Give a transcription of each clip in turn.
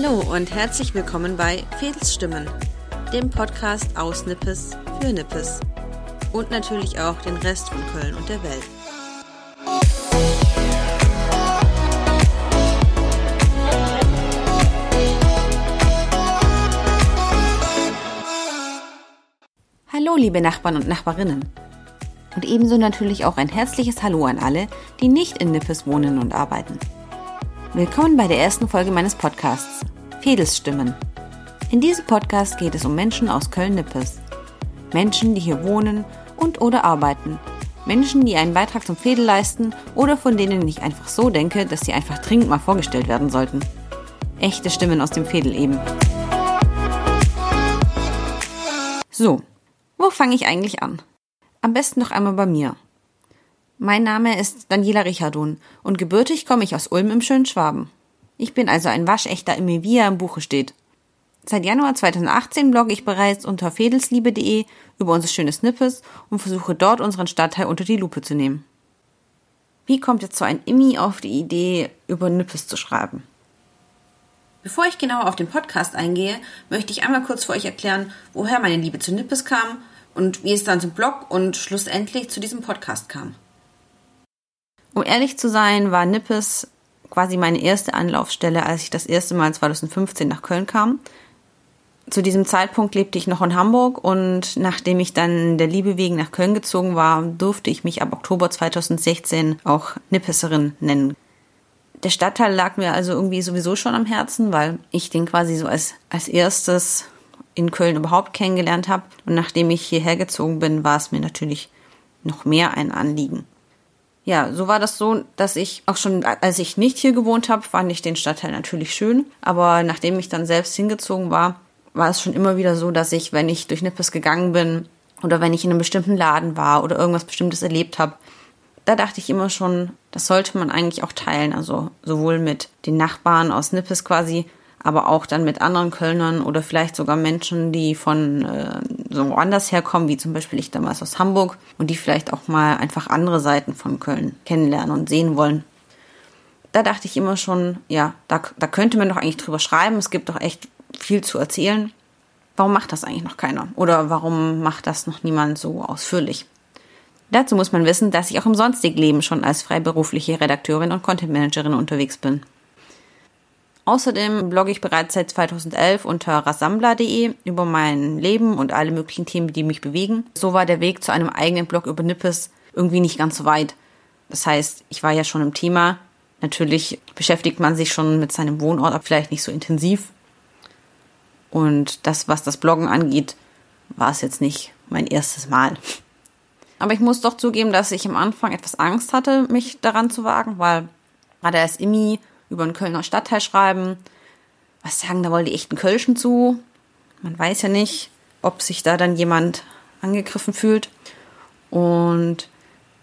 Hallo und herzlich willkommen bei Fedelsstimmen, dem Podcast aus Nippes für Nippes und natürlich auch den Rest von Köln und der Welt. Hallo, liebe Nachbarn und Nachbarinnen. Und ebenso natürlich auch ein herzliches Hallo an alle, die nicht in Nippes wohnen und arbeiten. Willkommen bei der ersten Folge meines Podcasts Fedelsstimmen. In diesem Podcast geht es um Menschen aus Köln-Nippes. Menschen, die hier wohnen und oder arbeiten. Menschen, die einen Beitrag zum Fädel leisten oder von denen ich einfach so denke, dass sie einfach dringend mal vorgestellt werden sollten. Echte Stimmen aus dem Fädel eben. So, wo fange ich eigentlich an? Am besten noch einmal bei mir. Mein Name ist Daniela Richardon und gebürtig komme ich aus Ulm im schönen Schwaben. Ich bin also ein waschechter Emil, wie er im Buche steht. Seit Januar 2018 blogge ich bereits unter fedelsliebe.de über unser schönes Nippes und versuche dort unseren Stadtteil unter die Lupe zu nehmen. Wie kommt jetzt so ein Immi auf die Idee, über Nippes zu schreiben? Bevor ich genauer auf den Podcast eingehe, möchte ich einmal kurz für euch erklären, woher meine Liebe zu Nippes kam und wie es dann zum Blog und schlussendlich zu diesem Podcast kam. Um ehrlich zu sein, war Nippes quasi meine erste Anlaufstelle, als ich das erste Mal 2015 nach Köln kam. Zu diesem Zeitpunkt lebte ich noch in Hamburg und nachdem ich dann der Liebe wegen nach Köln gezogen war, durfte ich mich ab Oktober 2016 auch Nippeserin nennen. Der Stadtteil lag mir also irgendwie sowieso schon am Herzen, weil ich den quasi so als, als erstes in Köln überhaupt kennengelernt habe. Und nachdem ich hierher gezogen bin, war es mir natürlich noch mehr ein Anliegen. Ja, so war das so, dass ich auch schon, als ich nicht hier gewohnt habe, fand ich den Stadtteil natürlich schön. Aber nachdem ich dann selbst hingezogen war, war es schon immer wieder so, dass ich, wenn ich durch Nippes gegangen bin oder wenn ich in einem bestimmten Laden war oder irgendwas Bestimmtes erlebt habe, da dachte ich immer schon, das sollte man eigentlich auch teilen. Also sowohl mit den Nachbarn aus Nippes quasi, aber auch dann mit anderen Kölnern oder vielleicht sogar Menschen, die von äh, so woanders herkommen, wie zum Beispiel ich damals aus Hamburg und die vielleicht auch mal einfach andere Seiten von Köln kennenlernen und sehen wollen. Da dachte ich immer schon, ja, da, da könnte man doch eigentlich drüber schreiben. Es gibt doch echt viel zu erzählen. Warum macht das eigentlich noch keiner? Oder warum macht das noch niemand so ausführlich? Dazu muss man wissen, dass ich auch im Sonstigleben schon als freiberufliche Redakteurin und Content Managerin unterwegs bin. Außerdem blogge ich bereits seit 2011 unter rassambla.de über mein Leben und alle möglichen Themen, die mich bewegen. So war der Weg zu einem eigenen Blog über Nippes irgendwie nicht ganz so weit. Das heißt, ich war ja schon im Thema. Natürlich beschäftigt man sich schon mit seinem Wohnort, aber vielleicht nicht so intensiv. Und das, was das Bloggen angeht, war es jetzt nicht mein erstes Mal. Aber ich muss doch zugeben, dass ich am Anfang etwas Angst hatte, mich daran zu wagen, weil gerade als Immi über einen Kölner Stadtteil schreiben, was sagen, da wollen die echten Kölschen zu. Man weiß ja nicht, ob sich da dann jemand angegriffen fühlt. Und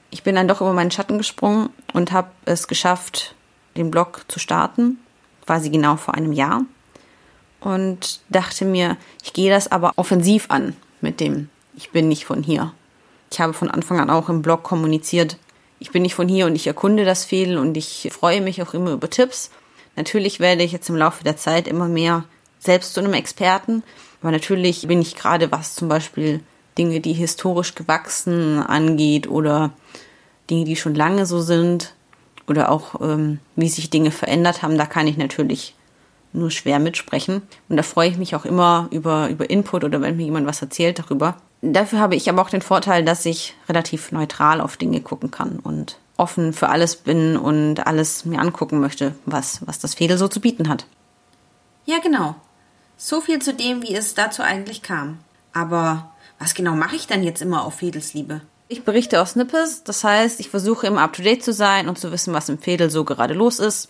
ich bin dann doch über meinen Schatten gesprungen und habe es geschafft, den Blog zu starten, quasi genau vor einem Jahr. Und dachte mir, ich gehe das aber offensiv an mit dem, ich bin nicht von hier. Ich habe von Anfang an auch im Blog kommuniziert, ich bin nicht von hier und ich erkunde das viel und ich freue mich auch immer über Tipps. Natürlich werde ich jetzt im Laufe der Zeit immer mehr selbst zu einem Experten, aber natürlich bin ich gerade was zum Beispiel Dinge, die historisch gewachsen angeht oder Dinge, die schon lange so sind oder auch ähm, wie sich Dinge verändert haben, da kann ich natürlich nur schwer mitsprechen. Und da freue ich mich auch immer über, über Input oder wenn mir jemand was erzählt darüber. Dafür habe ich aber auch den Vorteil, dass ich relativ neutral auf Dinge gucken kann und offen für alles bin und alles mir angucken möchte, was, was das Fädel so zu bieten hat. Ja, genau. So viel zu dem, wie es dazu eigentlich kam. Aber was genau mache ich dann jetzt immer auf Fädelsliebe? Ich berichte aus Nippes, das heißt, ich versuche immer up to date zu sein und zu wissen, was im Fädel so gerade los ist.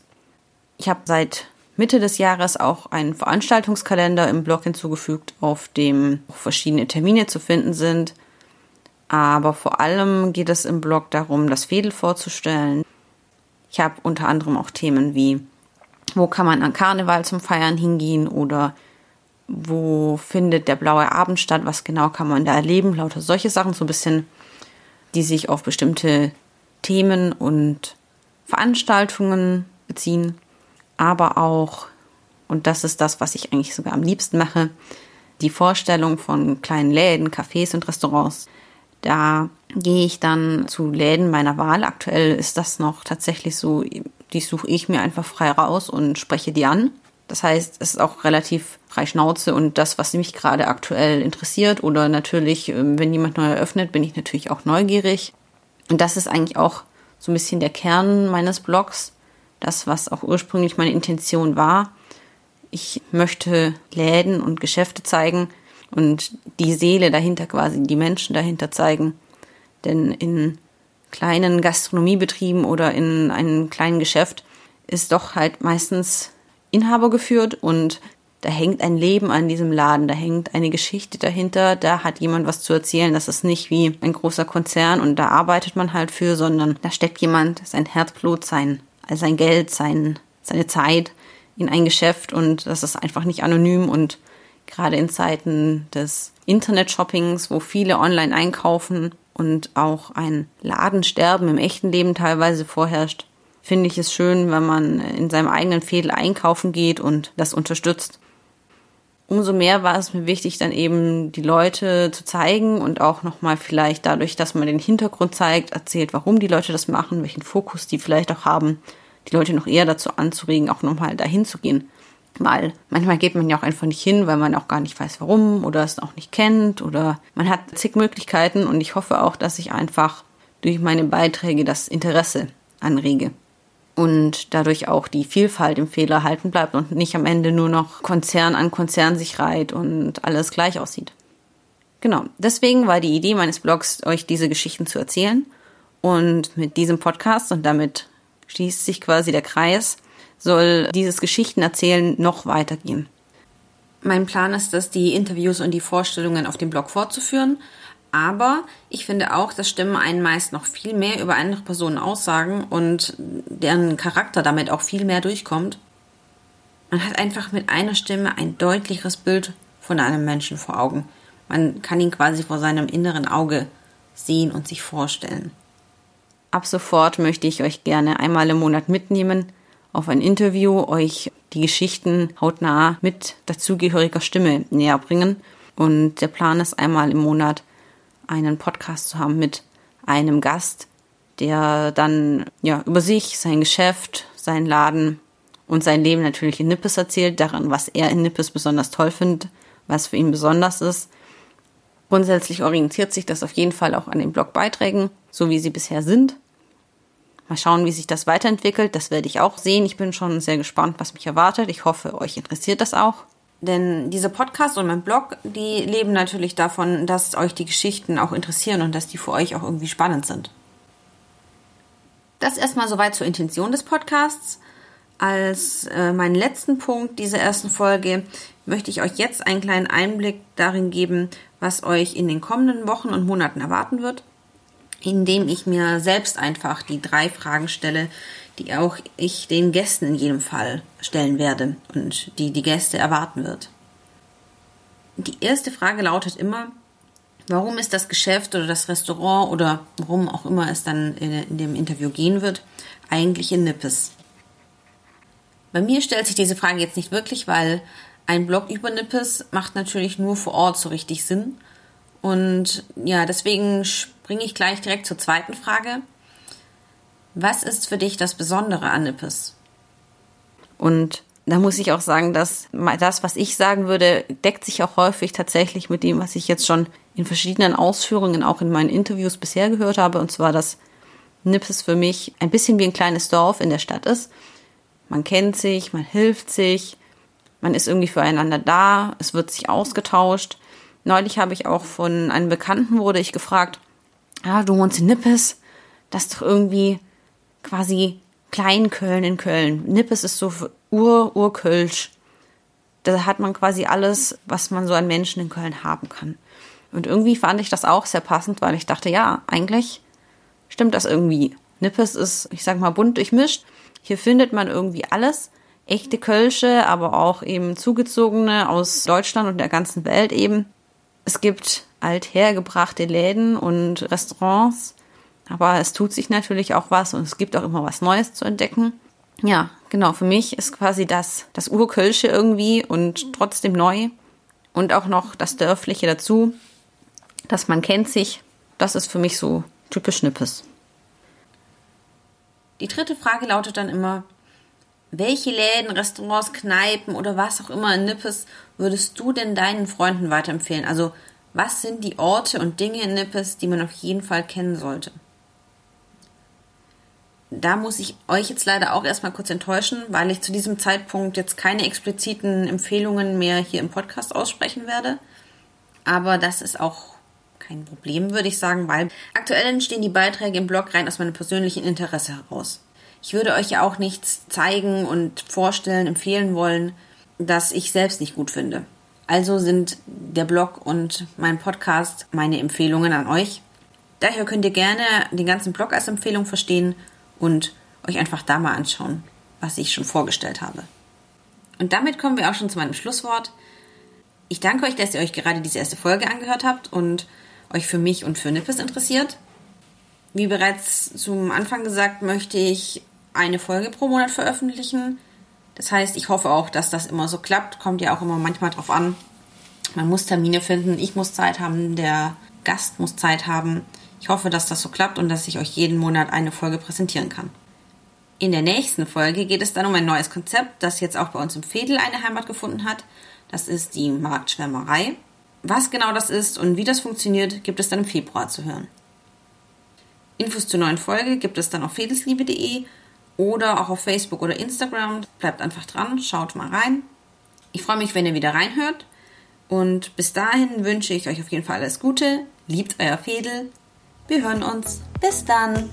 Ich habe seit Mitte des Jahres auch einen Veranstaltungskalender im Blog hinzugefügt, auf dem verschiedene Termine zu finden sind. Aber vor allem geht es im Blog darum, das Fädel vorzustellen. Ich habe unter anderem auch Themen wie, wo kann man an Karneval zum Feiern hingehen oder wo findet der blaue Abend statt, was genau kann man da erleben, lauter solche Sachen, so ein bisschen, die sich auf bestimmte Themen und Veranstaltungen beziehen aber auch Und das ist das, was ich eigentlich sogar am liebsten mache. Die Vorstellung von kleinen Läden, Cafés und Restaurants. Da gehe ich dann zu Läden meiner Wahl. Aktuell ist das noch tatsächlich so, die suche ich mir einfach frei raus und spreche die an. Das heißt, es ist auch relativ frei Schnauze und das, was mich gerade aktuell interessiert oder natürlich, ähm, wenn jemand neu eröffnet, bin ich natürlich auch neugierig. Und das ist eigentlich auch so ein bisschen der Kern meines Blogs, das, was auch ursprünglich meine Intention war. Ich möchte Läden und Geschäfte zeigen und die Seele dahinter quasi, die Menschen dahinter zeigen. Denn in kleinen Gastronomiebetrieben oder in einem kleinen Geschäft ist doch halt meistens Inhaber geführt und da hängt ein Leben an diesem Laden, da hängt eine Geschichte dahinter, da hat jemand was zu erzählen. Das ist nicht wie ein großer Konzern und da arbeitet man halt für, sondern da steckt jemand sein Herzblut, sein, sein Geld, sein, seine Zeit in ein Geschäft und das ist einfach nicht anonym und gerade in Zeiten des Internet-Shoppings, wo viele online einkaufen und auch ein Ladensterben im echten Leben teilweise vorherrscht, finde ich es schön, wenn man in seinem eigenen Fädel einkaufen geht und das unterstützt umso mehr war es mir wichtig, dann eben die Leute zu zeigen und auch nochmal vielleicht dadurch, dass man den Hintergrund zeigt, erzählt, warum die Leute das machen, welchen Fokus die vielleicht auch haben, die Leute noch eher dazu anzuregen, auch nochmal dahin zu gehen. Weil manchmal geht man ja auch einfach nicht hin, weil man auch gar nicht weiß, warum oder es auch nicht kennt oder man hat zig Möglichkeiten und ich hoffe auch, dass ich einfach durch meine Beiträge das Interesse anrege und dadurch auch die Vielfalt im Fehler halten bleibt und nicht am Ende nur noch Konzern an Konzern sich reiht und alles gleich aussieht. Genau, deswegen war die Idee meines Blogs, euch diese Geschichten zu erzählen. Und mit diesem Podcast, und damit schließt sich quasi der Kreis, soll dieses Geschichtenerzählen noch weitergehen. Mein Plan ist es, die Interviews und die Vorstellungen auf dem Blog fortzuführen, aber ich finde auch, dass Stimmen einen meist noch viel mehr über andere Personen aussagen und deren Charakter damit auch viel mehr durchkommt. Man hat einfach mit einer Stimme ein deutlicheres Bild von einem Menschen vor Augen. Man kann ihn quasi vor seinem inneren Auge sehen und sich vorstellen. Ab sofort möchte ich euch gerne einmal im Monat mitnehmen auf ein Interview, euch die Geschichten hautnah mit dazugehöriger Stimme näher bringen. Und der Plan ist einmal im Monat einen Podcast zu haben mit einem Gast, der dann ja über sich, sein Geschäft, seinen Laden und sein Leben natürlich in Nippes erzählt, daran, was er in Nippes besonders toll findet, was für ihn besonders ist. Grundsätzlich orientiert sich das auf jeden Fall auch an den Blogbeiträgen, so wie sie bisher sind. Mal schauen, wie sich das weiterentwickelt. Das werde ich auch sehen. Ich bin schon sehr gespannt, was mich erwartet. Ich hoffe, euch interessiert das auch. Denn diese Podcast und mein Blog, die leben natürlich davon, dass euch die Geschichten auch interessieren und dass die für euch auch irgendwie spannend sind. Das erstmal soweit zur Intention des Podcasts. Als äh, meinen letzten Punkt dieser ersten Folge möchte ich euch jetzt einen kleinen Einblick darin geben, was euch in den kommenden Wochen und Monaten erwarten wird, indem ich mir selbst einfach die drei Fragen stelle, die auch ich den Gästen in jedem Fall stellen werde und die die Gäste erwarten wird. Die erste Frage lautet immer, warum ist das Geschäft oder das Restaurant oder worum auch immer es dann in, dem Interview gehen wird, eigentlich in Nippes? Bei mir stellt sich diese Frage jetzt nicht wirklich, weil ein Blog über Nippes macht natürlich nur vor Ort so richtig Sinn. Und ja, deswegen springe ich gleich direkt zur zweiten Frage. Was ist für dich das Besondere an Nippes? Und da muss ich auch sagen, dass das, was ich sagen würde, deckt sich auch häufig tatsächlich mit dem, was ich jetzt schon in verschiedenen Ausführungen auch in meinen Interviews bisher gehört habe. Und zwar, dass Nippes für mich ein bisschen wie ein kleines Dorf in der Stadt ist. Man kennt sich, man hilft sich, man ist irgendwie füreinander da, es wird sich ausgetauscht. Neulich habe ich auch von einem Bekannten wurde ich gefragt, ah, du wohnst in Nippes, das ist doch irgendwie quasi Kleinköln in Köln. Nippes ist so ur, urkölsch. Da hat man quasi alles, was man so an Menschen in Köln haben kann. Und irgendwie fand ich das auch sehr passend, weil ich dachte, ja, eigentlich stimmt das irgendwie. Nippes ist, ich sag mal, bunt durchmischt. Hier findet man irgendwie alles. Echte Kölsche, aber auch eben zugezogene aus Deutschland und der ganzen Welt eben. Es gibt althergebrachte Läden und Restaurants, aber es tut sich natürlich auch was und es gibt auch immer was Neues zu entdecken. Ja, Genau, für mich ist quasi das, das Urkölsche irgendwie und trotzdem neu. Und auch noch das Dörfliche dazu, dass man kennt sich. Das ist für mich so typisch Nippes. Die dritte Frage lautet dann immer, welche Läden, Restaurants, Kneipen oder was auch immer in Nippes würdest du denn deinen Freunden weiterempfehlen? Also was sind die Orte und Dinge in Nippes, die man auf jeden Fall kennen sollte? Da muss ich euch jetzt leider auch erstmal kurz enttäuschen, weil ich zu diesem Zeitpunkt jetzt keine expliziten Empfehlungen mehr hier im Podcast aussprechen werde. Aber das ist auch kein Problem, würde ich sagen, weil aktuell entstehen die Beiträge im Blog rein aus meinem persönlichen Interesse heraus. Ich würde euch ja auch nichts zeigen und vorstellen, empfehlen wollen, das ich selbst nicht gut finde. Also sind der Blog und mein Podcast meine Empfehlungen an euch. Daher könnt ihr gerne den ganzen Blog als Empfehlung verstehen und euch einfach da mal anschauen, was ich schon vorgestellt habe. Und damit kommen wir auch schon zu meinem Schlusswort. Ich danke euch, dass ihr euch gerade diese erste Folge angehört habt und euch für mich und für Nippes interessiert. Wie bereits zum Anfang gesagt, möchte ich eine Folge pro Monat veröffentlichen. Das heißt, ich hoffe auch, dass das immer so klappt. Kommt ja auch immer manchmal drauf an. Man muss Termine finden, ich muss Zeit haben, der Gast muss Zeit haben. Ich hoffe, dass das so klappt und dass ich euch jeden Monat eine Folge präsentieren kann. In der nächsten Folge geht es dann um ein neues Konzept, das jetzt auch bei uns im Fädel eine Heimat gefunden hat. Das ist die Marktschwärmerei. Was genau das ist und wie das funktioniert, gibt es dann im Februar zu hören. Infos zur neuen Folge gibt es dann auf fedelsliebe.de oder auch auf Facebook oder Instagram. Bleibt einfach dran, schaut mal rein. Ich freue mich, wenn ihr wieder reinhört. Und bis dahin wünsche ich euch auf jeden Fall alles Gute. Liebt euer Fädel. Wir hören uns. Bis dann.